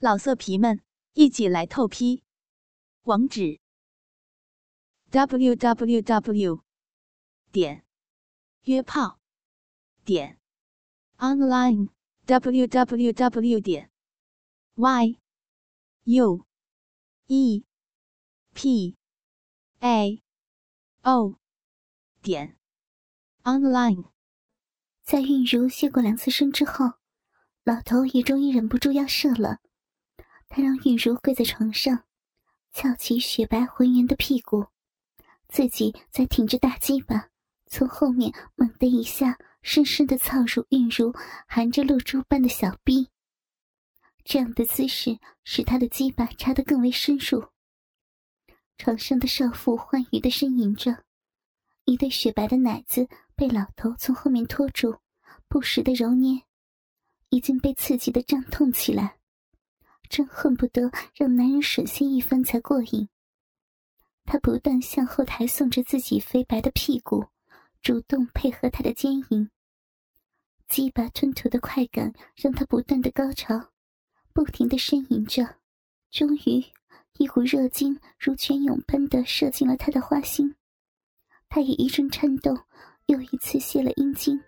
老色皮们，一起来透批！网址：w w w 点约炮点 online w w w 点 y u e p a o 点 online。在韵如谢过两次身之后，老头也终于忍不住要射了。他让玉如跪在床上，翘起雪白浑圆的屁股，自己再挺着大鸡巴，从后面猛的一下，深深的操入玉如含着露珠般的小臂。这样的姿势使他的鸡巴插得更为深入。床上的少妇欢愉的呻吟着，一对雪白的奶子被老头从后面拖住，不时的揉捏，已经被刺激的胀痛起来。真恨不得让男人吮吸一番才过瘾。他不断向后抬送着自己肥白的屁股，主动配合他的奸淫。鸡巴吞吐的快感让他不断的高潮，不停的呻吟着。终于，一股热精如泉涌般的射进了他的花心。他也一阵颤动，又一次泄了阴茎。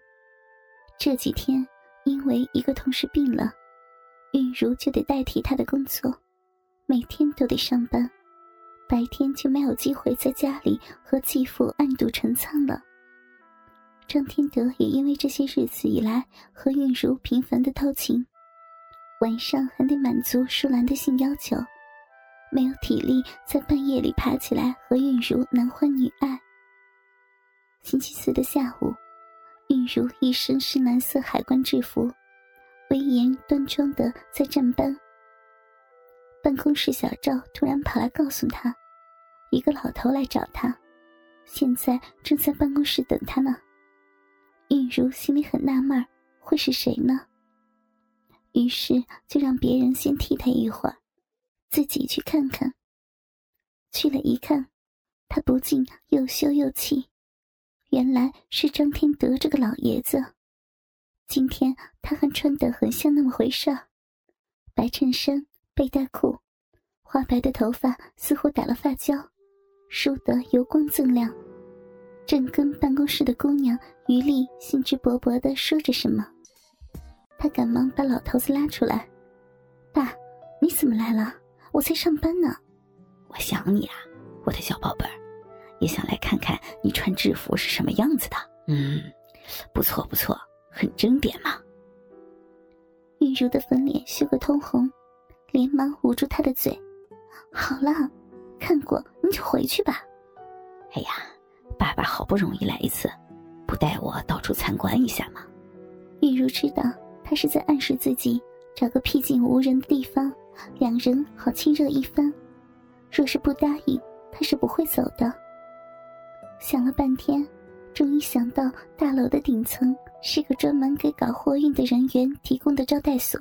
这几天，因为一个同事病了。韵如就得代替他的工作，每天都得上班，白天就没有机会在家里和继父暗度陈仓了。张天德也因为这些日子以来和韵如频繁的偷情，晚上还得满足舒兰的性要求，没有体力在半夜里爬起来和韵如男欢女爱。星期四的下午，韵如一身深蓝色海关制服。威严端庄的在站班。办公室小赵突然跑来告诉他，一个老头来找他，现在正在办公室等他呢。玉如心里很纳闷，会是谁呢？于是就让别人先替他一会儿，自己去看看。去了一看，他不禁又羞又气，原来是张天德这个老爷子。今天他还穿得很像那么回事儿，白衬衫、背带裤，花白的头发似乎打了发胶，梳得油光锃亮，正跟办公室的姑娘于丽兴致勃勃地说着什么。他赶忙把老头子拉出来：“爸，你怎么来了？我在上班呢。我想你啊，我的小宝贝儿，也想来看看你穿制服是什么样子的。嗯，不错不错。”很争点嘛！玉茹的粉脸羞个通红，连忙捂住他的嘴。好了，看过你就回去吧。哎呀，爸爸好不容易来一次，不带我到处参观一下吗？玉茹知道他是在暗示自己找个僻静无人的地方，两人好亲热一番。若是不答应，他是不会走的。想了半天。终于想到大楼的顶层是个专门给搞货运的人员提供的招待所，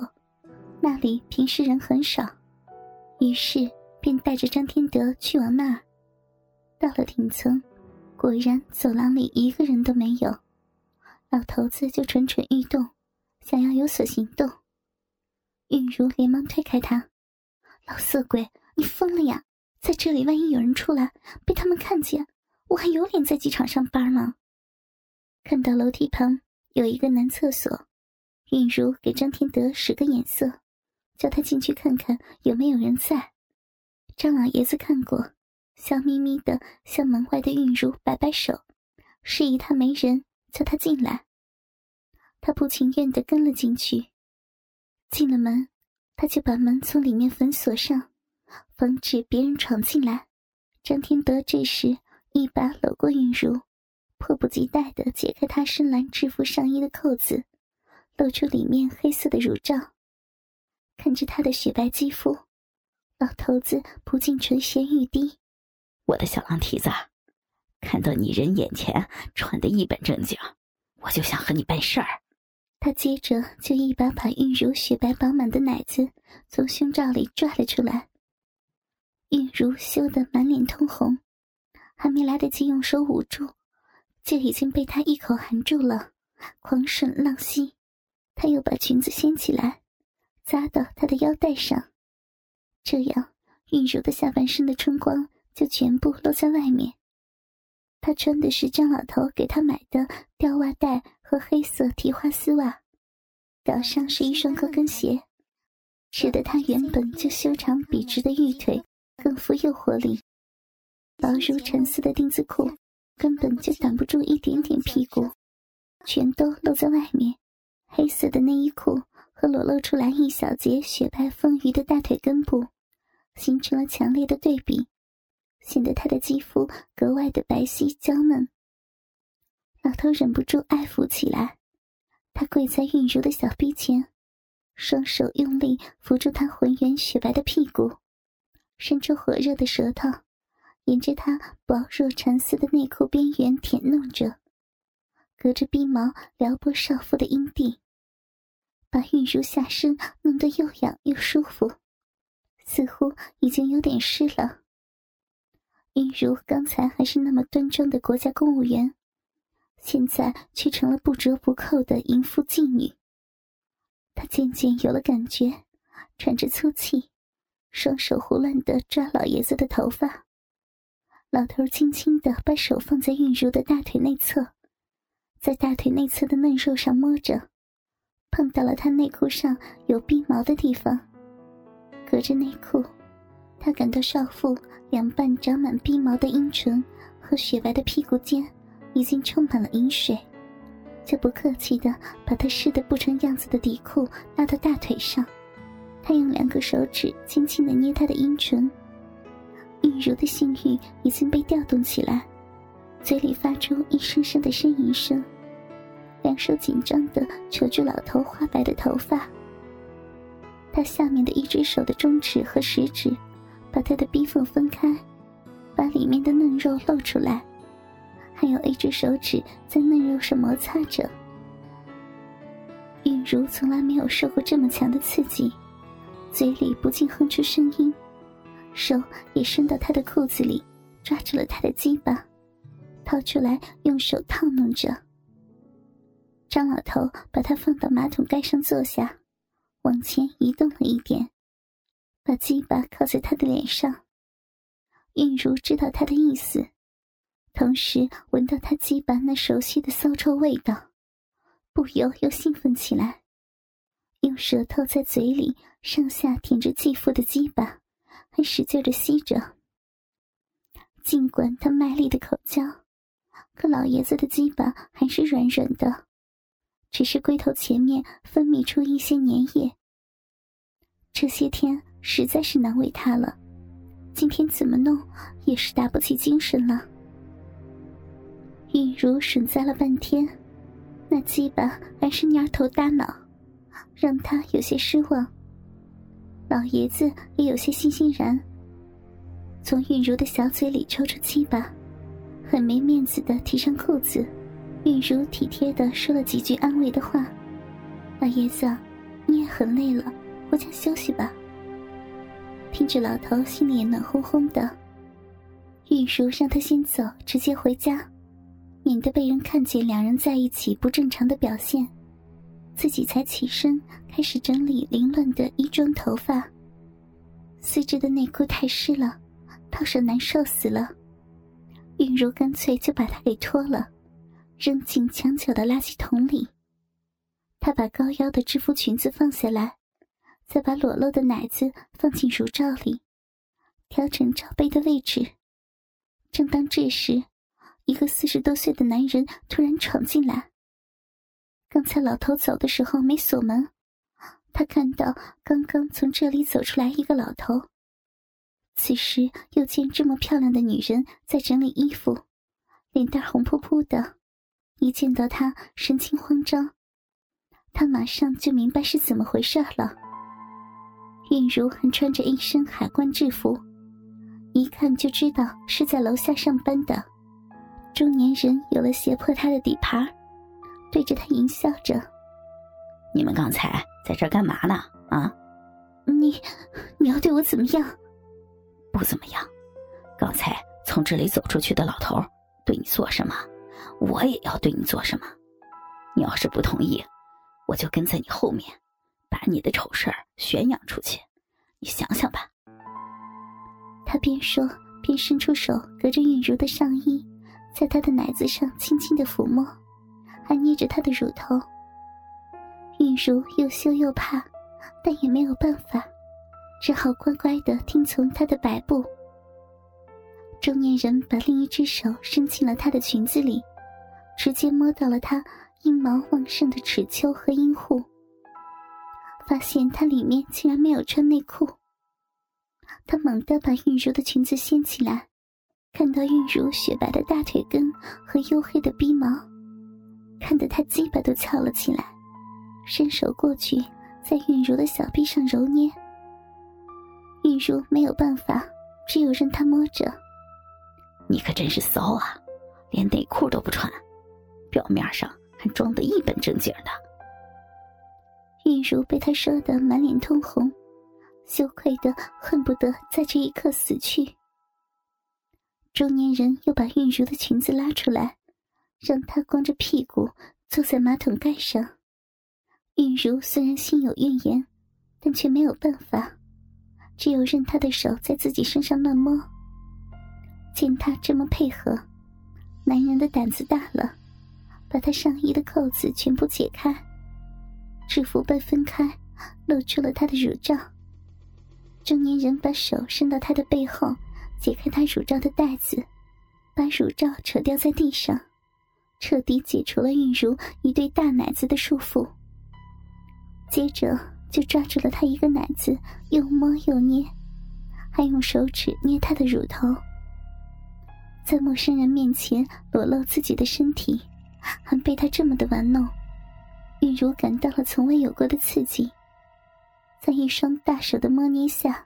那里平时人很少，于是便带着张天德去往那儿。到了顶层，果然走廊里一个人都没有，老头子就蠢蠢欲动，想要有所行动。韵如连忙推开他：“老色鬼，你疯了呀！在这里，万一有人出来被他们看见，我还有脸在机场上班吗？”看到楼梯旁有一个男厕所，韵如给张天德使个眼色，叫他进去看看有没有人在。张老爷子看过，笑眯眯的向门外的韵如摆摆手，示意他没人，叫他进来。他不情愿的跟了进去。进了门，他就把门从里面反锁上，防止别人闯进来。张天德这时一把搂过韵如。迫不及待的解开他深蓝制服上衣的扣子，露出里面黑色的乳罩。看着他的雪白肌肤，老头子不禁垂涎欲滴。我的小狼蹄子，看到你人眼前穿得一本正经，我就想和你办事儿。他接着就一把把玉如雪白饱满的奶子从胸罩里拽了出来。玉如羞得满脸通红，还没来得及用手捂住。就已经被他一口含住了，狂吮浪吸。他又把裙子掀起来，扎到他的腰带上。这样韵如的下半身的春光就全部露在外面。她穿的是张老头给她买的吊袜带和黑色提花丝袜，脚上是一双高跟鞋，使得她原本就修长笔直的玉腿更富诱惑力。薄如蚕丝的丁字裤根本就挡不住一点点屁股，全都露在外面。黑色的内衣裤和裸露出来一小截雪白丰腴的大腿根部，形成了强烈的对比，显得她的肌肤格外的白皙娇嫩。老头忍不住爱抚起来，他跪在韵如的小臂前，双手用力扶住她浑圆雪白的屁股，伸出火热的舌头，沿着她薄若蚕丝的内裤边缘舔弄着。隔着逼毛撩拨少妇的阴蒂，把玉茹下身弄得又痒又舒服，似乎已经有点湿了。玉茹刚才还是那么端庄的国家公务员，现在却成了不折不扣的淫妇妓女。她渐渐有了感觉，喘着粗气，双手胡乱的抓老爷子的头发。老头轻轻的把手放在玉茹的大腿内侧。在大腿内侧的嫩肉上摸着，碰到了她内裤上有逼毛的地方。隔着内裤，他感到少妇两半长满逼毛的阴唇和雪白的屁股间已经充满了饮水，就不客气的把她湿得不成样子的底裤拉到大腿上。他用两个手指轻轻的捏她的阴唇，玉茹的性欲已经被调动起来。嘴里发出一声声的呻吟声，两手紧张的扯住老头花白的头发。他下面的一只手的中指和食指，把他的逼缝分开，把里面的嫩肉露出来，还有一只手指在嫩肉上摩擦着。玉如从来没有受过这么强的刺激，嘴里不禁哼出声音，手也伸到他的裤子里，抓住了他的鸡巴。掏出来，用手套弄着。张老头把他放到马桶盖上坐下，往前移动了一点，把鸡巴靠在他的脸上。韵如知道他的意思，同时闻到他鸡巴那熟悉的骚臭味道，不由又兴奋起来，用舌头在嘴里上下舔着继父的鸡巴，还使劲的吸着。尽管他卖力的口交。可老爷子的鸡巴还是软软的，只是龟头前面分泌出一些粘液。这些天实在是难为他了，今天怎么弄也是打不起精神了。玉如吮咂了半天，那鸡巴还是蔫头耷脑，让他有些失望。老爷子也有些欣欣然，从玉如的小嘴里抽出鸡巴。很没面子的提上裤子，玉如体贴的说了几句安慰的话：“老爷子，你也很累了，回家休息吧。”听着老头心里也暖烘烘的，玉如让他先走，直接回家，免得被人看见两人在一起不正常的表现。自己才起身开始整理凌乱的衣装头发，丝质的内裤太湿了，套上难受死了。韵如干脆就把它给脱了，扔进墙角的垃圾桶里。她把高腰的制服裙子放下来，再把裸露的奶子放进乳罩里，调整罩杯的位置。正当这时，一个四十多岁的男人突然闯进来。刚才老头走的时候没锁门，他看到刚刚从这里走出来一个老头。此时又见这么漂亮的女人在整理衣服，脸蛋红扑扑的，一见到她神情慌张，他马上就明白是怎么回事了。韵如还穿着一身海关制服，一看就知道是在楼下上班的。中年人有了胁迫他的底盘，对着他淫笑着：“你们刚才在这干嘛呢？啊？你你要对我怎么样？”不怎么样，刚才从这里走出去的老头对你做什么，我也要对你做什么。你要是不同意，我就跟在你后面，把你的丑事儿宣扬出去。你想想吧。他边说边伸出手，隔着韵如的上衣，在她的奶子上轻轻的抚摸，他捏着她的乳头。玉如又羞又怕，但也没有办法，只好乖乖的听从他的摆布。中年人把另一只手伸进了她的裙子里，直接摸到了她阴毛旺盛的齿丘和阴户，发现她里面竟然没有穿内裤。他猛地把韵如的裙子掀起来，看到韵如雪白的大腿根和黝黑的逼毛，看得他鸡巴都翘了起来，伸手过去在韵如的小臂上揉捏。韵如没有办法，只有任他摸着。你可真是骚啊，连内裤都不穿，表面上还装得一本正经的。玉茹被他说得满脸通红，羞愧的恨不得在这一刻死去。中年人又把韵如的裙子拉出来，让他光着屁股坐在马桶盖上。玉如虽然心有怨言，但却没有办法，只有任他的手在自己身上乱摸。见他这么配合，男人的胆子大了，把他上衣的扣子全部解开，制服被分开，露出了他的乳罩。中年人把手伸到他的背后，解开他乳罩的带子，把乳罩扯掉在地上，彻底解除了韵如一对大奶子的束缚。接着就抓住了他一个奶子，又摸又捏，还用手指捏他的乳头。在陌生人面前裸露自己的身体，还被他这么的玩弄，玉如感到了从未有过的刺激。在一双大手的摸捏下，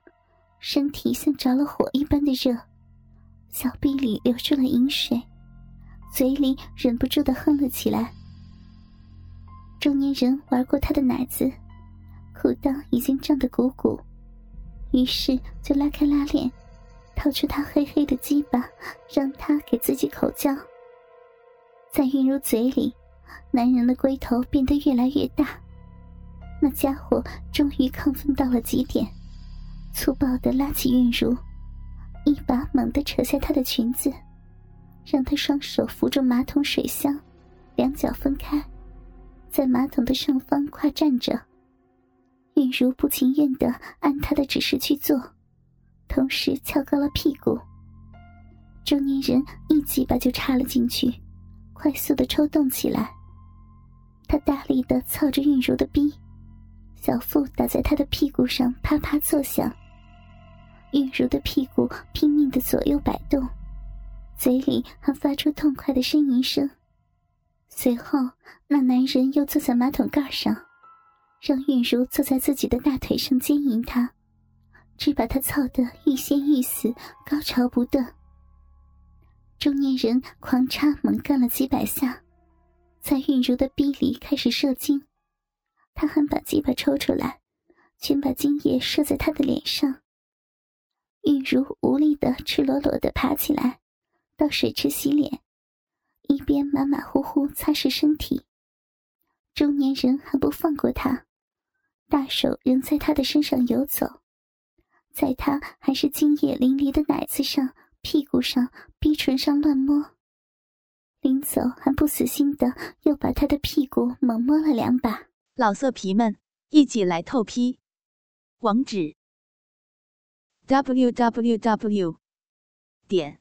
身体像着了火一般的热，小臂里流出了饮水，嘴里忍不住的哼了起来。中年人玩过他的奶子，裤裆已经胀得鼓鼓，于是就拉开拉链。掏出他黑黑的鸡巴，让他给自己口交。在韵如嘴里，男人的龟头变得越来越大。那家伙终于亢奋到了极点，粗暴的拉起韵如，一把猛地扯下她的裙子，让他双手扶住马桶水箱，两脚分开，在马桶的上方跨站着。韵如不情愿的按他的指示去做。同时翘高了屁股，中年人一鸡巴就插了进去，快速的抽动起来。他大力的操着韵如的逼，小腹打在他的屁股上，啪啪作响。韵如的屁股拼命的左右摆动，嘴里还发出痛快的呻吟声。随后，那男人又坐在马桶盖上，让韵如坐在自己的大腿上奸淫他。只把他操得欲仙欲死，高潮不断。中年人狂插猛干了几百下，在韵如的逼里开始射精。他还把鸡巴抽出来，全把精液射在他的脸上。韵如无力的赤裸裸的爬起来，到水池洗脸，一边马马虎虎擦拭身体。中年人还不放过他，大手仍在他的身上游走。在他还是精液淋漓的奶子上、屁股上、逼唇上乱摸，临走还不死心的又把他的屁股猛摸了两把。老色皮们，一起来透批！网址：w w w 点